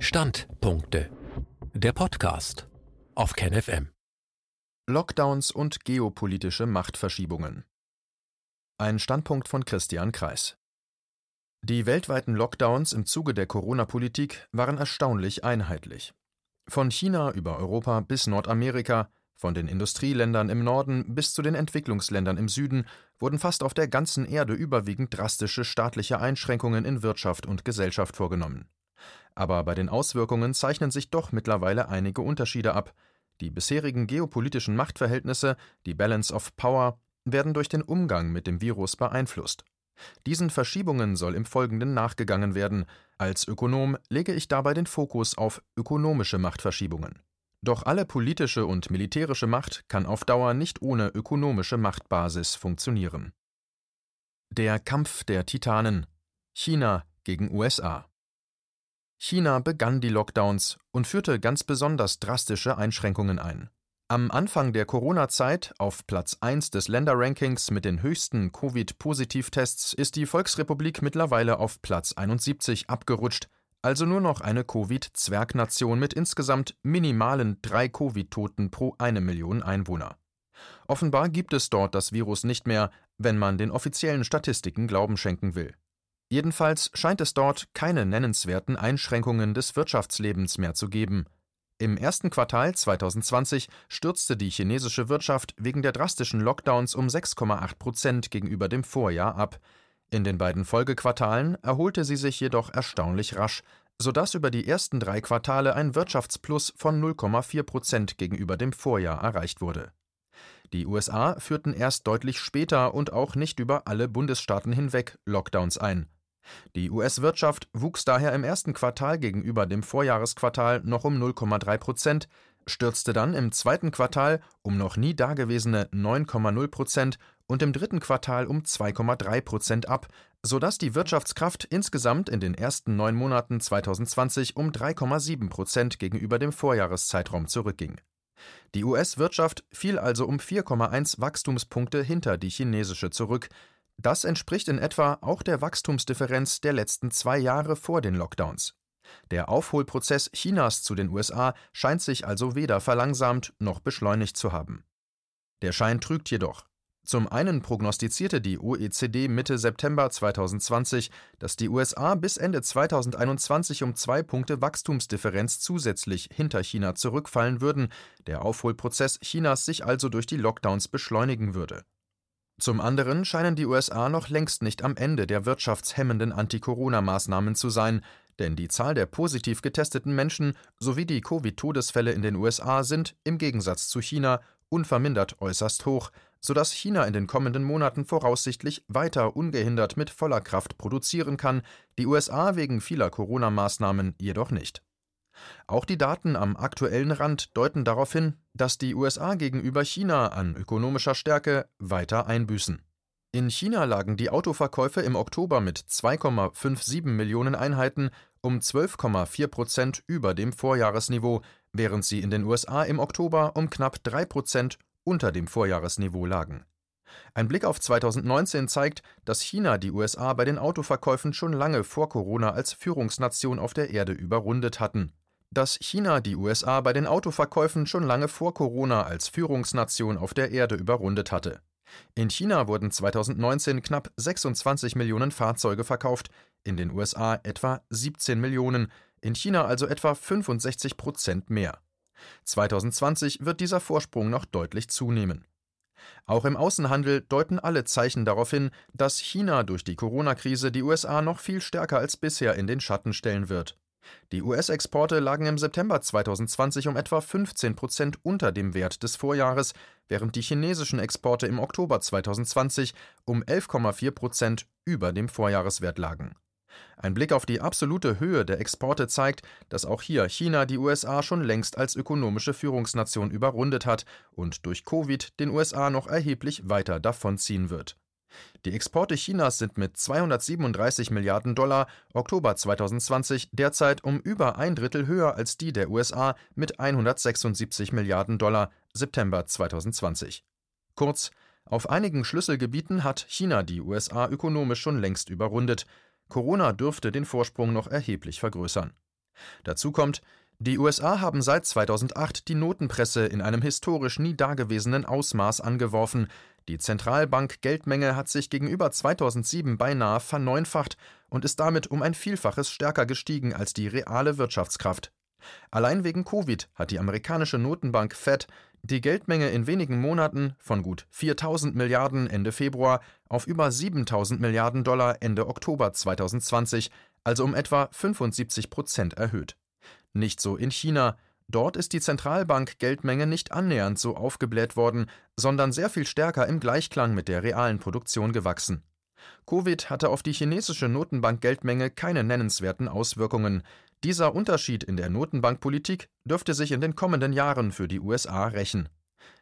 Standpunkte. Der Podcast auf KenFM. Lockdowns und geopolitische Machtverschiebungen. Ein Standpunkt von Christian Kreis. Die weltweiten Lockdowns im Zuge der Corona-Politik waren erstaunlich einheitlich. Von China über Europa bis Nordamerika, von den Industrieländern im Norden bis zu den Entwicklungsländern im Süden wurden fast auf der ganzen Erde überwiegend drastische staatliche Einschränkungen in Wirtschaft und Gesellschaft vorgenommen. Aber bei den Auswirkungen zeichnen sich doch mittlerweile einige Unterschiede ab. Die bisherigen geopolitischen Machtverhältnisse, die Balance of Power, werden durch den Umgang mit dem Virus beeinflusst. Diesen Verschiebungen soll im Folgenden nachgegangen werden. Als Ökonom lege ich dabei den Fokus auf ökonomische Machtverschiebungen. Doch alle politische und militärische Macht kann auf Dauer nicht ohne ökonomische Machtbasis funktionieren. Der Kampf der Titanen China gegen USA China begann die Lockdowns und führte ganz besonders drastische Einschränkungen ein. Am Anfang der Corona-Zeit, auf Platz 1 des Länderrankings mit den höchsten Covid-Positivtests, ist die Volksrepublik mittlerweile auf Platz 71 abgerutscht, also nur noch eine Covid-Zwergnation mit insgesamt minimalen drei Covid-Toten pro eine Million Einwohner. Offenbar gibt es dort das Virus nicht mehr, wenn man den offiziellen Statistiken Glauben schenken will. Jedenfalls scheint es dort keine nennenswerten Einschränkungen des Wirtschaftslebens mehr zu geben. Im ersten Quartal 2020 stürzte die chinesische Wirtschaft wegen der drastischen Lockdowns um 6,8 Prozent gegenüber dem Vorjahr ab. In den beiden Folgequartalen erholte sie sich jedoch erstaunlich rasch, sodass über die ersten drei Quartale ein Wirtschaftsplus von 0,4 Prozent gegenüber dem Vorjahr erreicht wurde. Die USA führten erst deutlich später und auch nicht über alle Bundesstaaten hinweg Lockdowns ein. Die US-Wirtschaft wuchs daher im ersten Quartal gegenüber dem Vorjahresquartal noch um 0,3 Prozent, stürzte dann im zweiten Quartal um noch nie dagewesene 9,0 Prozent und im dritten Quartal um 2,3 Prozent ab, sodass die Wirtschaftskraft insgesamt in den ersten neun Monaten 2020 um 3,7 Prozent gegenüber dem Vorjahreszeitraum zurückging. Die US-Wirtschaft fiel also um 4,1 Wachstumspunkte hinter die chinesische zurück, das entspricht in etwa auch der Wachstumsdifferenz der letzten zwei Jahre vor den Lockdowns. Der Aufholprozess Chinas zu den USA scheint sich also weder verlangsamt noch beschleunigt zu haben. Der Schein trügt jedoch. Zum einen prognostizierte die OECD Mitte September 2020, dass die USA bis Ende 2021 um zwei Punkte Wachstumsdifferenz zusätzlich hinter China zurückfallen würden, der Aufholprozess Chinas sich also durch die Lockdowns beschleunigen würde. Zum anderen scheinen die USA noch längst nicht am Ende der wirtschaftshemmenden Anti-Corona-Maßnahmen zu sein, denn die Zahl der positiv getesteten Menschen sowie die Covid-Todesfälle in den USA sind, im Gegensatz zu China, unvermindert äußerst hoch, sodass China in den kommenden Monaten voraussichtlich weiter ungehindert mit voller Kraft produzieren kann, die USA wegen vieler Corona-Maßnahmen jedoch nicht. Auch die Daten am aktuellen Rand deuten darauf hin, dass die USA gegenüber China an ökonomischer Stärke weiter einbüßen. In China lagen die Autoverkäufe im Oktober mit 2,57 Millionen Einheiten um 12,4 Prozent über dem Vorjahresniveau, während sie in den USA im Oktober um knapp 3 Prozent unter dem Vorjahresniveau lagen. Ein Blick auf 2019 zeigt, dass China die USA bei den Autoverkäufen schon lange vor Corona als Führungsnation auf der Erde überrundet hatten dass China die USA bei den Autoverkäufen schon lange vor Corona als Führungsnation auf der Erde überrundet hatte. In China wurden 2019 knapp 26 Millionen Fahrzeuge verkauft, in den USA etwa 17 Millionen, in China also etwa 65 Prozent mehr. 2020 wird dieser Vorsprung noch deutlich zunehmen. Auch im Außenhandel deuten alle Zeichen darauf hin, dass China durch die Corona-Krise die USA noch viel stärker als bisher in den Schatten stellen wird. Die US-Exporte lagen im September 2020 um etwa 15 Prozent unter dem Wert des Vorjahres, während die chinesischen Exporte im Oktober 2020 um 11,4 Prozent über dem Vorjahreswert lagen. Ein Blick auf die absolute Höhe der Exporte zeigt, dass auch hier China die USA schon längst als ökonomische Führungsnation überrundet hat und durch Covid den USA noch erheblich weiter davonziehen wird die Exporte Chinas sind mit 237 Milliarden Dollar Oktober 2020 derzeit um über ein Drittel höher als die der USA mit 176 Milliarden Dollar September 2020. Kurz, auf einigen Schlüsselgebieten hat China die USA ökonomisch schon längst überrundet. Corona dürfte den Vorsprung noch erheblich vergrößern. Dazu kommt, die USA haben seit 2008 die Notenpresse in einem historisch nie dagewesenen Ausmaß angeworfen. Die Zentralbank-Geldmenge hat sich gegenüber 2007 beinahe verneunfacht und ist damit um ein Vielfaches stärker gestiegen als die reale Wirtschaftskraft. Allein wegen Covid hat die amerikanische Notenbank Fed die Geldmenge in wenigen Monaten von gut 4000 Milliarden Ende Februar auf über 7000 Milliarden Dollar Ende Oktober 2020, also um etwa 75 Prozent erhöht. Nicht so in China. Dort ist die Zentralbank-Geldmenge nicht annähernd so aufgebläht worden, sondern sehr viel stärker im Gleichklang mit der realen Produktion gewachsen. Covid hatte auf die chinesische Notenbank-Geldmenge keine nennenswerten Auswirkungen. Dieser Unterschied in der Notenbankpolitik dürfte sich in den kommenden Jahren für die USA rächen.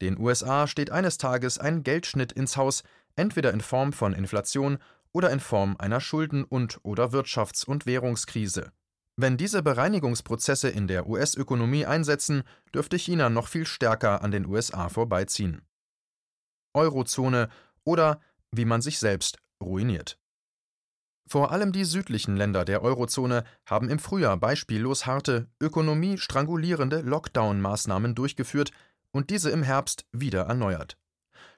Den USA steht eines Tages ein Geldschnitt ins Haus, entweder in Form von Inflation oder in Form einer Schulden- und/oder Wirtschafts- und Währungskrise. Wenn diese Bereinigungsprozesse in der US-Ökonomie einsetzen, dürfte China noch viel stärker an den USA vorbeiziehen. Eurozone oder wie man sich selbst ruiniert. Vor allem die südlichen Länder der Eurozone haben im Frühjahr beispiellos harte, ökonomiestrangulierende Lockdown-Maßnahmen durchgeführt und diese im Herbst wieder erneuert.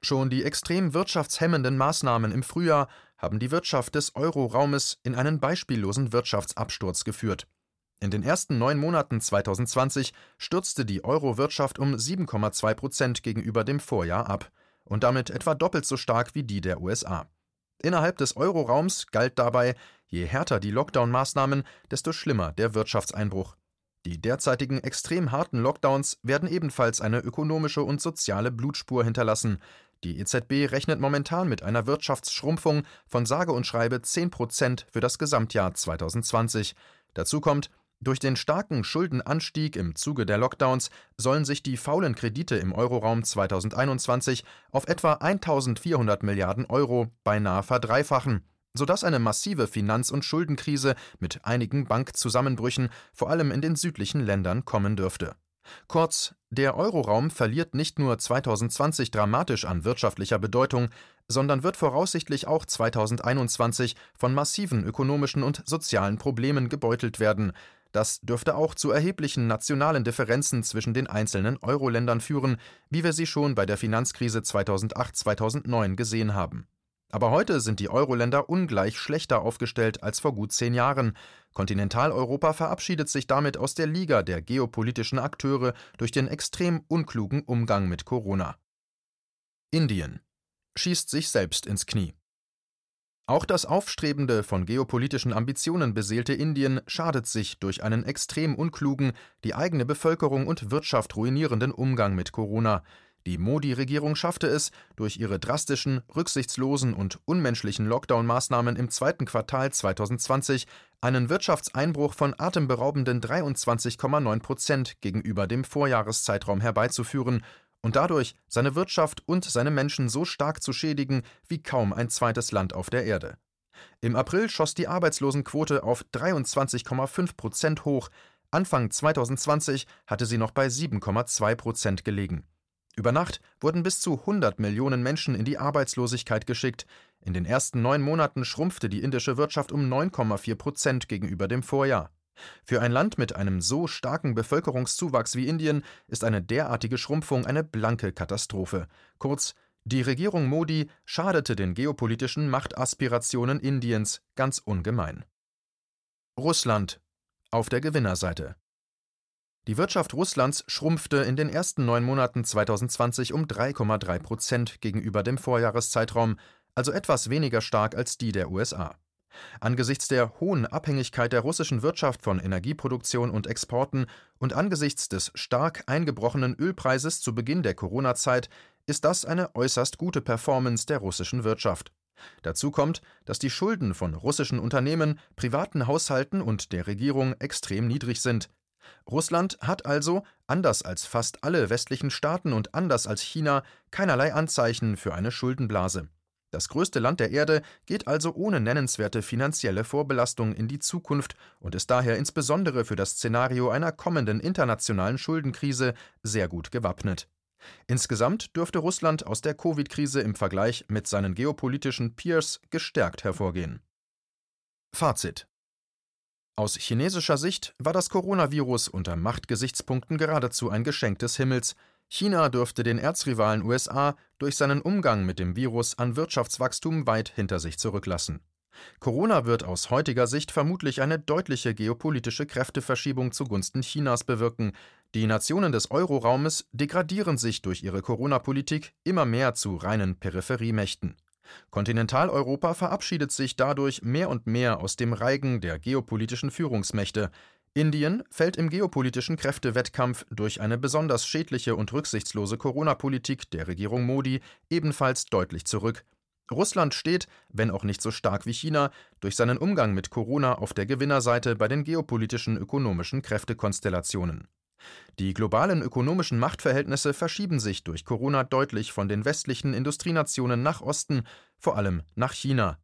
Schon die extrem wirtschaftshemmenden Maßnahmen im Frühjahr haben die Wirtschaft des Euroraumes in einen beispiellosen Wirtschaftsabsturz geführt. In den ersten neun Monaten 2020 stürzte die Euro-Wirtschaft um 7,2 Prozent gegenüber dem Vorjahr ab und damit etwa doppelt so stark wie die der USA. Innerhalb des Euroraums galt dabei, je härter die Lockdown-Maßnahmen, desto schlimmer der Wirtschaftseinbruch. Die derzeitigen extrem harten Lockdowns werden ebenfalls eine ökonomische und soziale Blutspur hinterlassen, die EZB rechnet momentan mit einer Wirtschaftsschrumpfung von sage und schreibe 10 Prozent für das Gesamtjahr 2020. Dazu kommt, durch den starken Schuldenanstieg im Zuge der Lockdowns sollen sich die faulen Kredite im Euroraum 2021 auf etwa 1400 Milliarden Euro beinahe verdreifachen, sodass eine massive Finanz- und Schuldenkrise mit einigen Bankzusammenbrüchen vor allem in den südlichen Ländern kommen dürfte. Kurz, der Euroraum verliert nicht nur 2020 dramatisch an wirtschaftlicher Bedeutung, sondern wird voraussichtlich auch 2021 von massiven ökonomischen und sozialen Problemen gebeutelt werden. Das dürfte auch zu erheblichen nationalen Differenzen zwischen den einzelnen Euro-Ländern führen, wie wir sie schon bei der Finanzkrise 2008-2009 gesehen haben. Aber heute sind die Euro-Länder ungleich schlechter aufgestellt als vor gut zehn Jahren. Kontinentaleuropa verabschiedet sich damit aus der Liga der geopolitischen Akteure durch den extrem unklugen Umgang mit Corona. Indien schießt sich selbst ins Knie. Auch das aufstrebende, von geopolitischen Ambitionen beseelte Indien schadet sich durch einen extrem unklugen, die eigene Bevölkerung und Wirtschaft ruinierenden Umgang mit Corona. Die Modi-Regierung schaffte es, durch ihre drastischen, rücksichtslosen und unmenschlichen Lockdown-Maßnahmen im zweiten Quartal 2020 einen Wirtschaftseinbruch von atemberaubenden 23,9 Prozent gegenüber dem Vorjahreszeitraum herbeizuführen und dadurch seine Wirtschaft und seine Menschen so stark zu schädigen wie kaum ein zweites Land auf der Erde. Im April schoss die Arbeitslosenquote auf 23,5 Prozent hoch, Anfang 2020 hatte sie noch bei 7,2 Prozent gelegen. Über Nacht wurden bis zu 100 Millionen Menschen in die Arbeitslosigkeit geschickt. In den ersten neun Monaten schrumpfte die indische Wirtschaft um 9,4 Prozent gegenüber dem Vorjahr. Für ein Land mit einem so starken Bevölkerungszuwachs wie Indien ist eine derartige Schrumpfung eine blanke Katastrophe. Kurz, die Regierung Modi schadete den geopolitischen Machtaspirationen Indiens ganz ungemein. Russland auf der Gewinnerseite. Die Wirtschaft Russlands schrumpfte in den ersten neun Monaten 2020 um 3,3 Prozent gegenüber dem Vorjahreszeitraum, also etwas weniger stark als die der USA. Angesichts der hohen Abhängigkeit der russischen Wirtschaft von Energieproduktion und Exporten und angesichts des stark eingebrochenen Ölpreises zu Beginn der Corona-Zeit ist das eine äußerst gute Performance der russischen Wirtschaft. Dazu kommt, dass die Schulden von russischen Unternehmen, privaten Haushalten und der Regierung extrem niedrig sind. Russland hat also, anders als fast alle westlichen Staaten und anders als China, keinerlei Anzeichen für eine Schuldenblase. Das größte Land der Erde geht also ohne nennenswerte finanzielle Vorbelastung in die Zukunft und ist daher insbesondere für das Szenario einer kommenden internationalen Schuldenkrise sehr gut gewappnet. Insgesamt dürfte Russland aus der Covid-Krise im Vergleich mit seinen geopolitischen Peers gestärkt hervorgehen. Fazit Aus chinesischer Sicht war das Coronavirus unter Machtgesichtspunkten geradezu ein Geschenk des Himmels. China dürfte den Erzrivalen USA durch seinen Umgang mit dem Virus an Wirtschaftswachstum weit hinter sich zurücklassen. Corona wird aus heutiger Sicht vermutlich eine deutliche geopolitische Kräfteverschiebung zugunsten Chinas bewirken. Die Nationen des Euroraumes degradieren sich durch ihre Corona-Politik immer mehr zu reinen Peripheriemächten. Kontinentaleuropa verabschiedet sich dadurch mehr und mehr aus dem Reigen der geopolitischen Führungsmächte. Indien fällt im geopolitischen Kräftewettkampf durch eine besonders schädliche und rücksichtslose Corona-Politik der Regierung Modi ebenfalls deutlich zurück. Russland steht, wenn auch nicht so stark wie China, durch seinen Umgang mit Corona auf der Gewinnerseite bei den geopolitischen ökonomischen Kräftekonstellationen. Die globalen ökonomischen Machtverhältnisse verschieben sich durch Corona deutlich von den westlichen Industrienationen nach Osten, vor allem nach China.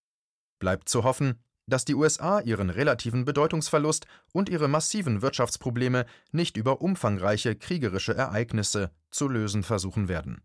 Bleibt zu hoffen, dass die USA ihren relativen Bedeutungsverlust und ihre massiven Wirtschaftsprobleme nicht über umfangreiche kriegerische Ereignisse zu lösen versuchen werden.